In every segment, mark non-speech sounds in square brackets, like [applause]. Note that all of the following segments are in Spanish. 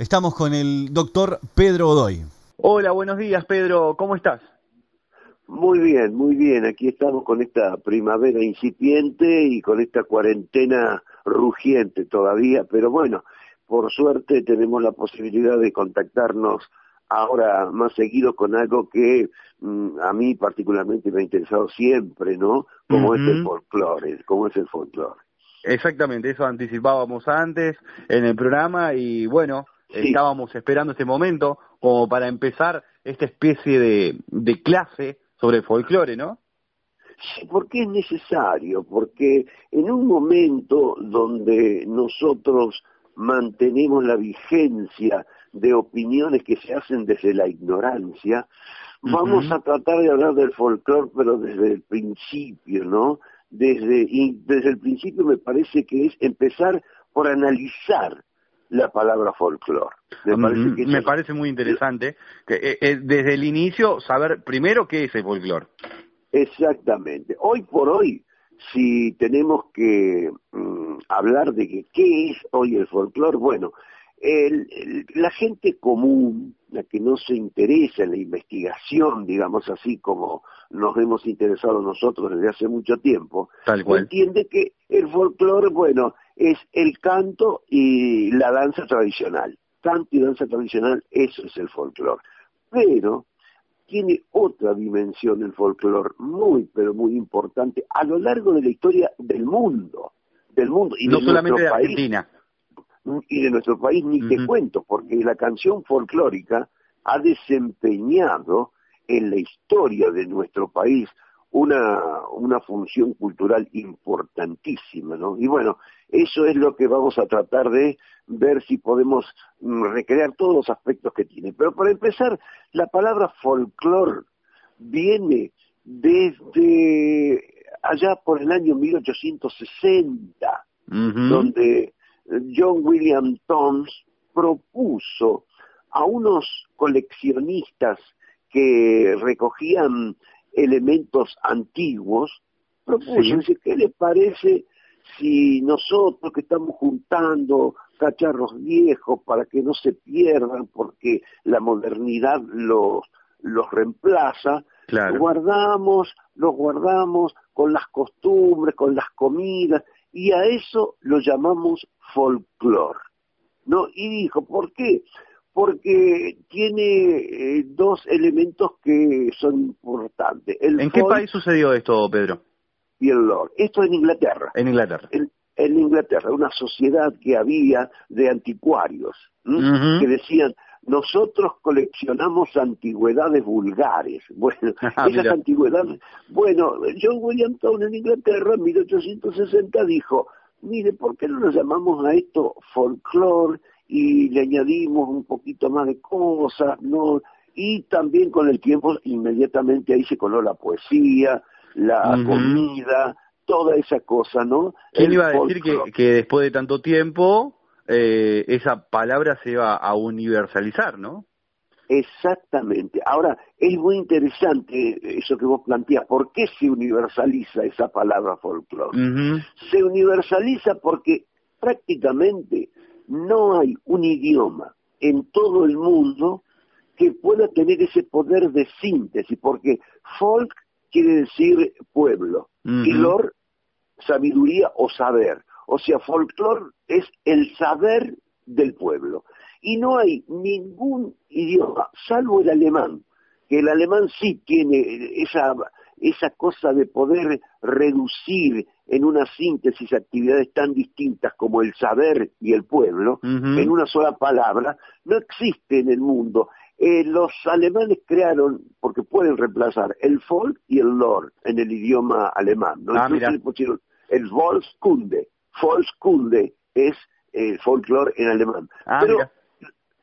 Estamos con el doctor Pedro Godoy. Hola, buenos días Pedro, ¿cómo estás? Muy bien, muy bien. Aquí estamos con esta primavera incipiente y con esta cuarentena rugiente todavía, pero bueno, por suerte tenemos la posibilidad de contactarnos ahora más seguido con algo que mm, a mí particularmente me ha interesado siempre, ¿no? Como es el folclore, como es el folclore. Exactamente, eso anticipábamos antes en el programa y bueno, estábamos esperando este momento como para empezar esta especie de, de clase sobre el folclore, ¿no? Sí, porque es necesario, porque en un momento donde nosotros mantenemos la vigencia de opiniones que se hacen desde la ignorancia, vamos a tratar de hablar del folclore, pero desde el principio, ¿no? Desde, desde el principio me parece que es empezar por analizar la palabra folclore. Me, parece, muy interesante que eh, eh, desde el inicio saber primero qué es el folclore. Exactamente. Hoy por hoy, si tenemos que mm, hablar de que, qué es hoy el folclore, bueno, la gente común, la que no se interesa en la investigación, digamos así como nos hemos interesado nosotros desde hace mucho tiempo, entiende que el folclore, bueno, es el canto y la danza tradicional. Canto y danza tradicional, eso es el folclore. Pero tiene otra dimensión el folclore muy, pero muy importante a lo largo de la historia del mundo. Del mundo y no solamente de Argentina. y de nuestro país ni te cuento, porque la canción folclórica ha desempeñado en la historia de nuestro país una, una función cultural importantísima, ¿no? Y bueno, eso es lo que vamos a tratar de ver si podemos mm, recrear todos los aspectos que tiene. Pero para empezar, la palabra folclore viene desde allá por el año 1860, donde John William Toms propuso a unos coleccionistas que recogían elementos antiguos, propuso, ¿qué les parece si nosotros que estamos juntando cacharros viejos para que no se pierdan porque la modernidad los, los reemplaza, los guardamos, los guardamos con las costumbres, con las comidas, y a eso lo llamamos folclore. ¿No? Y dijo, ¿por qué? Porque tiene eh, dos elementos que son importantes. ¿En qué país sucedió esto, Pedro? Y el Lord. Esto en Inglaterra. En Inglaterra. En, Inglaterra, una sociedad que había de anticuarios, que decían, nosotros coleccionamos antigüedades vulgares. [laughs] Bueno, ah, esas antigüedades. Bueno, John William Town en Inglaterra en 1860 dijo, mire, ¿por qué no nos llamamos a esto folclore y le añadimos un poquito más de cosas, ¿no? Y también con el tiempo inmediatamente ahí se coló la poesía, la comida, toda esa cosa, ¿no? ¿Quién iba a decir que, que, después de tanto tiempo eh, esa palabra se iba a universalizar, ¿no? Exactamente. Ahora, es muy interesante eso que vos planteás. ¿Por qué se universaliza esa palabra folclore? Se universaliza porque prácticamente no hay un idioma en todo el mundo que pueda tener ese poder de síntesis, porque folk quiere decir pueblo, y lor, sabiduría o saber. O sea, folklore es el saber del pueblo. Y no hay ningún idioma, salvo el alemán, que el alemán sí tiene esa, esa cosa de poder reducir en una síntesis actividades tan distintas como el saber y el pueblo, en una sola palabra, no existe en el mundo. Eh, los alemanes crearon, porque pueden reemplazar el folk y el lore en el idioma alemán. ¿no? Ah, pusieron el Volkskunde. Volkskunde es el folklore en alemán. Ah, Pero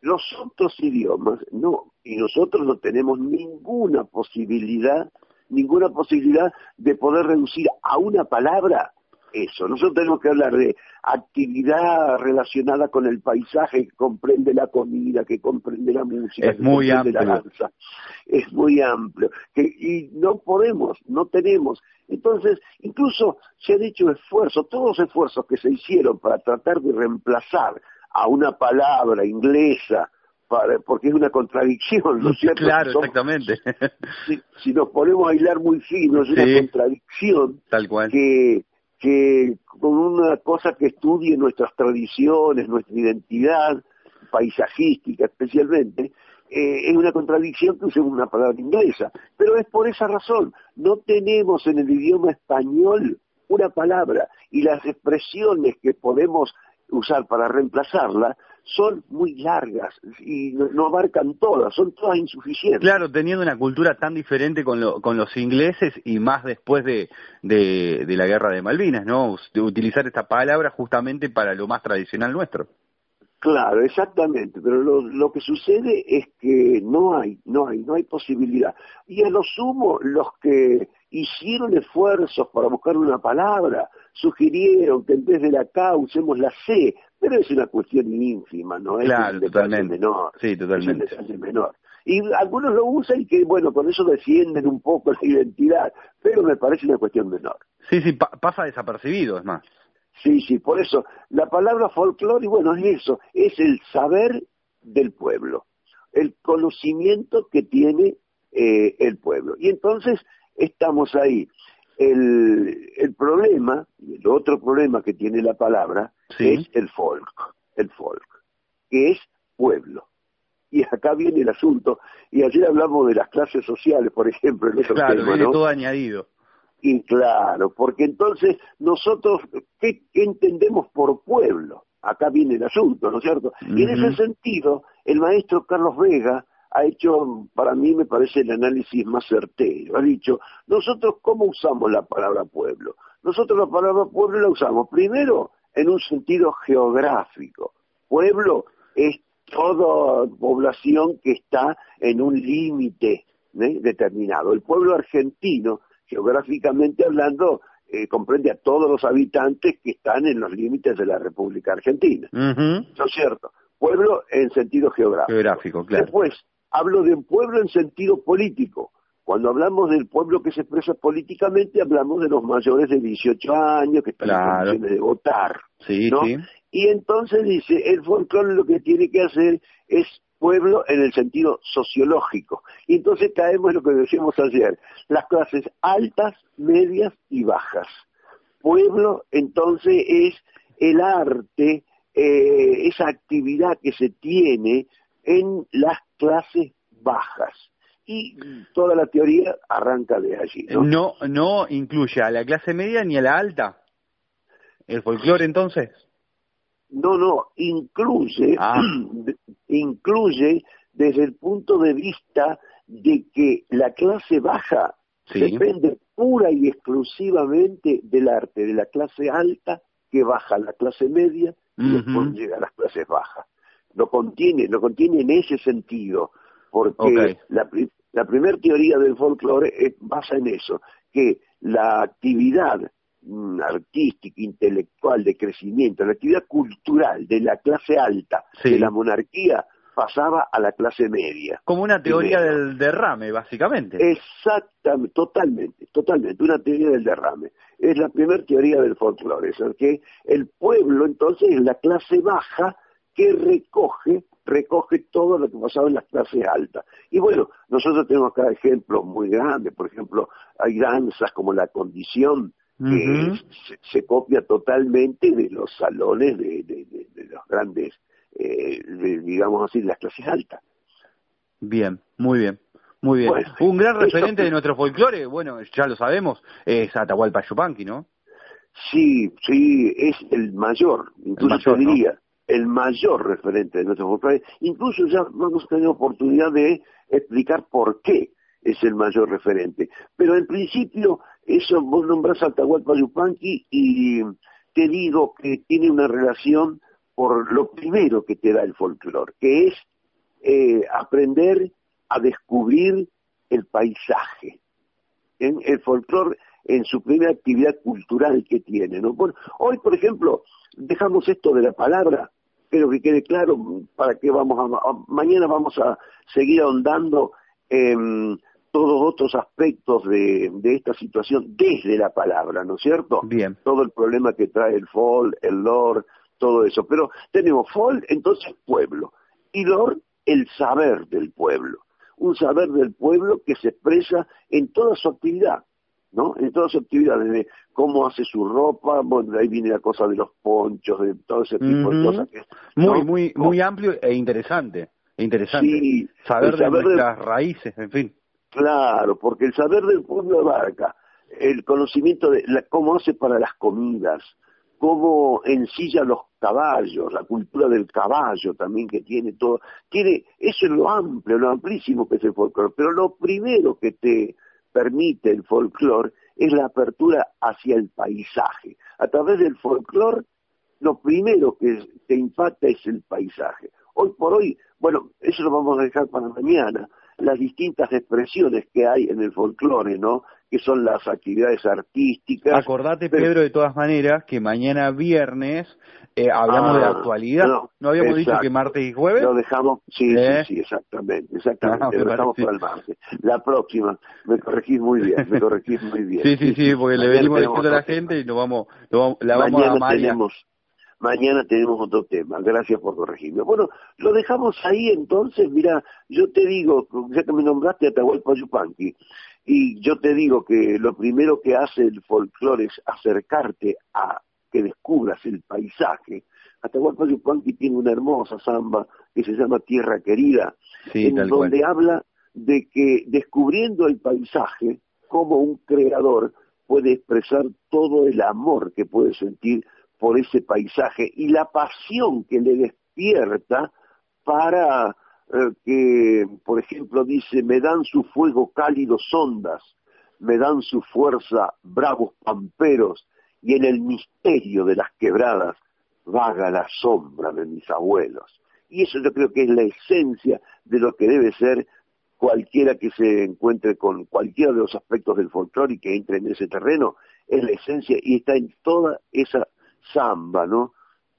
los otros idiomas no, y nosotros no tenemos ninguna posibilidad ninguna posibilidad de poder reducir a una palabra eso. Nosotros tenemos que hablar de actividad relacionada con el paisaje que comprende la comida, que comprende la música, es muy amplio. la danza. Es muy amplio. Que, y no podemos, no tenemos. Entonces, incluso se han hecho esfuerzos, todos los esfuerzos que se hicieron para tratar de reemplazar a una palabra inglesa porque es una contradicción, ¿no es [laughs] cierto? Claro, exactamente. Si, nos ponemos a hilar muy fino, es una contradicción Tal cual. que que con una cosa que estudie nuestras tradiciones, nuestra identidad paisajística especialmente, eh, es una contradicción que usemos una palabra inglesa. Pero es por esa razón, no tenemos en el idioma español una palabra y las expresiones que podemos usar para reemplazarla son muy largas y no, abarcan todas, son todas insuficientes. Claro, teniendo una cultura tan diferente con, con los ingleses y más después de, de, la guerra de Malvinas, ¿no? De utilizar esta palabra justamente para lo más tradicional nuestro. Claro, exactamente, pero lo, lo, que sucede es que no hay, no hay, no hay posibilidad. Y a lo sumo, los que hicieron esfuerzos para buscar una palabra, sugirieron que en vez de la K usemos la C, pero es una cuestión ínfima, no es claro, totalmente. menor. Sí, totalmente. Es menor. Y algunos lo usan y que, bueno, con eso defienden un poco [laughs] la identidad, pero me parece una cuestión menor. Sí, sí, pasa desapercibido, es más. Sí, sí, por eso la palabra folclore, bueno, es eso, es el saber del pueblo, el conocimiento que tiene eh, el pueblo. Y entonces estamos ahí. El, el problema, el otro problema que tiene la palabra, es el folk, el folk, que es pueblo. Y acá viene el asunto, y ayer hablamos de las clases sociales, por ejemplo, en claro, viene todo añadido. Y claro, porque entonces nosotros, ¿qué, entendemos por pueblo? Acá viene el asunto, ¿no es cierto? Y en ese sentido, el maestro Carlos Vega ha hecho, para mí me parece el análisis más certero. Ha dicho, nosotros cómo usamos la palabra pueblo. Nosotros la palabra pueblo la usamos primero en un sentido geográfico. Pueblo es toda población que está en un límite ¿eh? determinado. El pueblo argentino, geográficamente hablando, eh, comprende a todos los habitantes que están en los límites de la República Argentina. ¿No es cierto? Pueblo en sentido geográfico. Geográfico, claro. Después, hablo de un pueblo en sentido político. Cuando hablamos del pueblo que se expresa políticamente, hablamos de los mayores de 18 años que están en condiciones de votar. Sí, sí. Y entonces dice, el folclore lo que tiene que hacer es pueblo en el sentido sociológico. Y entonces caemos en lo que decíamos ayer, las clases altas, medias y bajas. Pueblo entonces es el arte, eh, esa actividad que se tiene en las clases bajas y toda la teoría arranca de allí. ¿no? no, incluye a la clase media ni a la alta. ¿El folclore entonces? No, no, incluye, ah. [clears throat] incluye desde el punto de vista de que la clase baja depende pura y exclusivamente del arte, de la clase alta que baja a la clase media y después llega a las clases bajas. Lo contiene, lo contiene en ese sentido porque la, la primera teoría del folclore es, basa en eso, que la actividad mm, artística, intelectual, de crecimiento, la actividad cultural de la clase alta, de la monarquía, pasaba a la clase media. Como una teoría del derrame, básicamente. Exactamente, totalmente, totalmente, una teoría del derrame. Es la primera teoría del folclore, es que el pueblo entonces es la clase baja que recoge recoge todo lo que pasaba en las clases altas. Y bueno, nosotros tenemos acá ejemplos muy grandes, por ejemplo, hay danzas como la condición, que se, copia totalmente de los salones de, de, los grandes, eh, digamos así, de las clases altas. Bien, muy bien. Muy bien. Un gran referente de nuestro folclore, bueno, ya lo sabemos, es Atahualpa Yupanqui, ¿no? Sí, sí, es el mayor, incluso diría el mayor referente de nuestro folclore. Incluso ya hemos tenido oportunidad de explicar por qué es el mayor referente. Pero en principio, eso vos nombrás a Atahualpa Yupanqui y te digo que tiene una relación por lo primero que te da el folclore, que es eh, aprender a descubrir el paisaje. En el folclore en su primera actividad cultural que tiene. ¿no? hoy, por ejemplo, dejamos esto de la palabra, pero que quede claro para qué vamos a, mañana vamos a seguir ahondando en todos otros aspectos de, esta situación desde la palabra, ¿no es cierto? Bien. Todo el problema que trae el folk, el lore, todo eso. Pero tenemos folk, entonces pueblo. Y lor, el saber del pueblo. Un saber del pueblo que se expresa en toda su actividad. ¿No? En todas sus actividades, de cómo hace su ropa, bueno, ahí viene la cosa de los ponchos, de todo ese tipo de cosas. Que, muy, muy, muy amplio e interesante. E interesante. Sí, saber, de nuestras raíces, en fin. Claro, porque el saber del pueblo abarca el conocimiento de la, cómo hace para las comidas, cómo ensilla los caballos, la cultura del caballo también que tiene todo. Tiene, eso es lo amplio, lo amplísimo que es el folclore. Pero lo primero que te permite el folclore es la apertura hacia el paisaje. A través del folclore, lo primero que te impacta es el paisaje. Hoy por hoy, bueno, eso lo vamos a dejar para mañana, las distintas expresiones que hay en el folclore, ¿no? Que son las actividades artísticas. Acordate, Pedro, de todas maneras, que mañana viernes eh, hablamos de ah, actualidad. No, habíamos dicho que martes y jueves? Lo dejamos, sí, sí, ¿Eh? sí, exactamente, exactamente, lo dejamos para el martes. La próxima, me corregís muy bien, me corregís muy bien. sí, sí, sí, porque le venimos diciendo a la gente y nos vamos, la vamos mañana a tenemos, Mañana tenemos otro tema, gracias por corregirme. Bueno, lo dejamos ahí entonces, mira, yo te digo, ya que me nombraste Atahualpa Yupanqui, y yo te digo que lo primero que hace el folclore es acercarte a que descubras el paisaje. Atahualpa Yupanqui tiene una hermosa samba que se llama Tierra Querida, en donde habla de que descubriendo el paisaje, como un creador puede expresar todo el amor que puede sentir por ese paisaje y la pasión que le despierta para eh, que, por ejemplo, dice, me dan su fuego cálidos ondas, me dan su fuerza bravos pamperos, y en el misterio de las quebradas vaga la sombra de mis abuelos. Y eso yo creo que es la esencia de lo que debe ser cualquiera que se encuentre con cualquiera de los aspectos del folclore y que entre en ese terreno, es la esencia y está en toda esa samba, ¿no?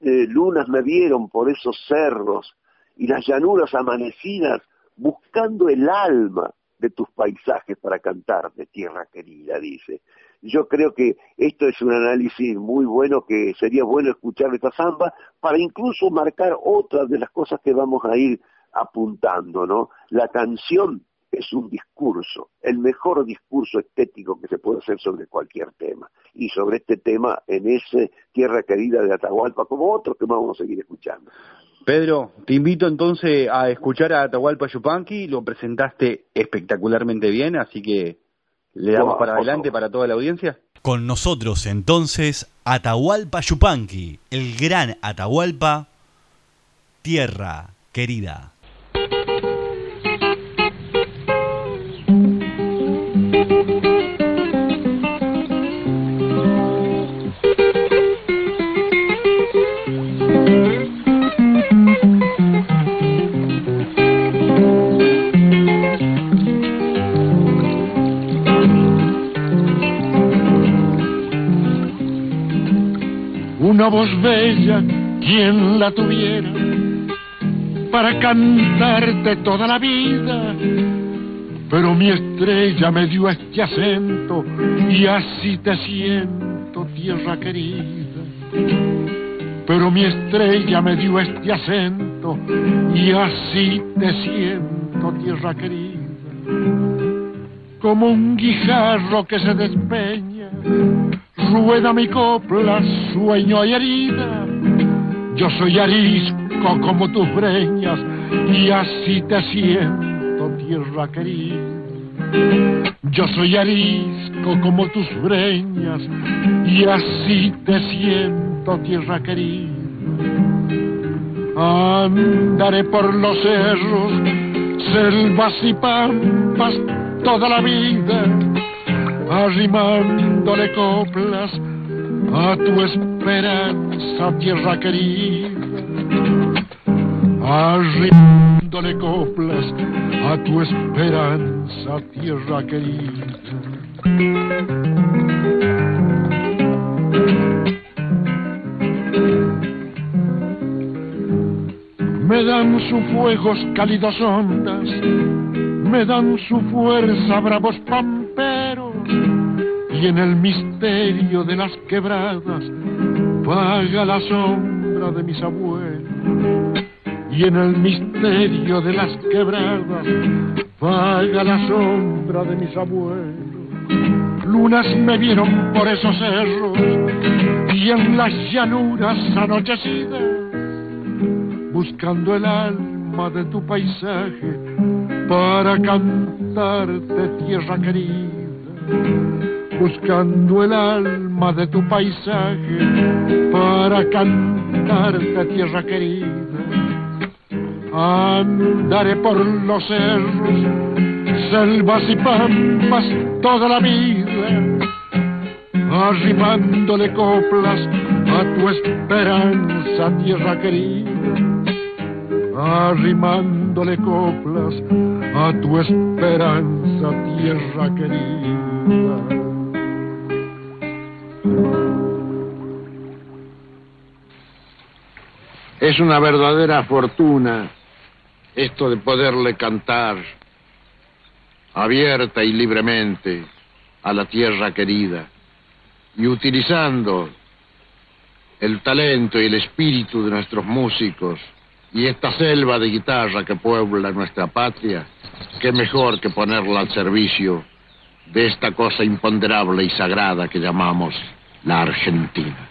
Eh, lunas me vieron por esos cerros y las llanuras amanecidas buscando el alma de tus paisajes para cantar de tierra querida, dice yo creo que esto es un análisis muy bueno que sería bueno escuchar esta samba para incluso marcar otras de las cosas que vamos a ir apuntando, ¿no? La canción es un discurso, el mejor discurso estético que se puede hacer sobre cualquier tema. Y sobre este tema, en ese Tierra Querida de Atahualpa, como otros que vamos a seguir escuchando. Pedro, te invito entonces a escuchar a Atahualpa Yupanqui, lo presentaste espectacularmente bien, así que ¿Le damos para adelante para toda la audiencia? Con nosotros entonces Atahualpa Yupanqui, el gran Atahualpa, tierra querida. Una voz bella, quien la tuviera, para cantarte toda la vida. Pero mi estrella me dio este acento y así te siento, tierra querida. Pero mi estrella me dio este acento y así te siento, tierra querida. Como un guijarro que se despeña rueda mi copla, sueño y herida. Yo soy arisco como tus breñas y así te siento, tierra querida. Yo soy arisco como tus breñas y así te siento, tierra querida. Andaré por los cerros, selvas y pampas toda la vida arrimándole coplas a tu esperanza, tierra querida. Arrimándole coplas a tu esperanza, tierra querida. Me dan sus fuegos cálidos ondas, me dan su fuerza bravos pamperos y en el misterio de las quebradas vaga la sombra de mis abuelos y en el misterio de las quebradas vaga la sombra de mis abuelos. Lunas me vieron por esos cerros y en las llanuras anochecidas, buscando el alma de tu paisaje para cantarte tierra querida buscando el alma de tu paisaje para cantarte tierra querida. Andaré por los cerros, selvas y pampas toda la vida, arrimándole coplas a tu esperanza, tierra querida, arrimándole coplas a tu esperanza, tierra querida. Es una verdadera fortuna esto de poderle cantar abierta y libremente a la tierra querida y utilizando el talento y el espíritu de nuestros músicos y esta selva de guitarra que puebla nuestra patria, qué mejor que ponerla al servicio de esta cosa imponderable y sagrada que llamamos la Argentina.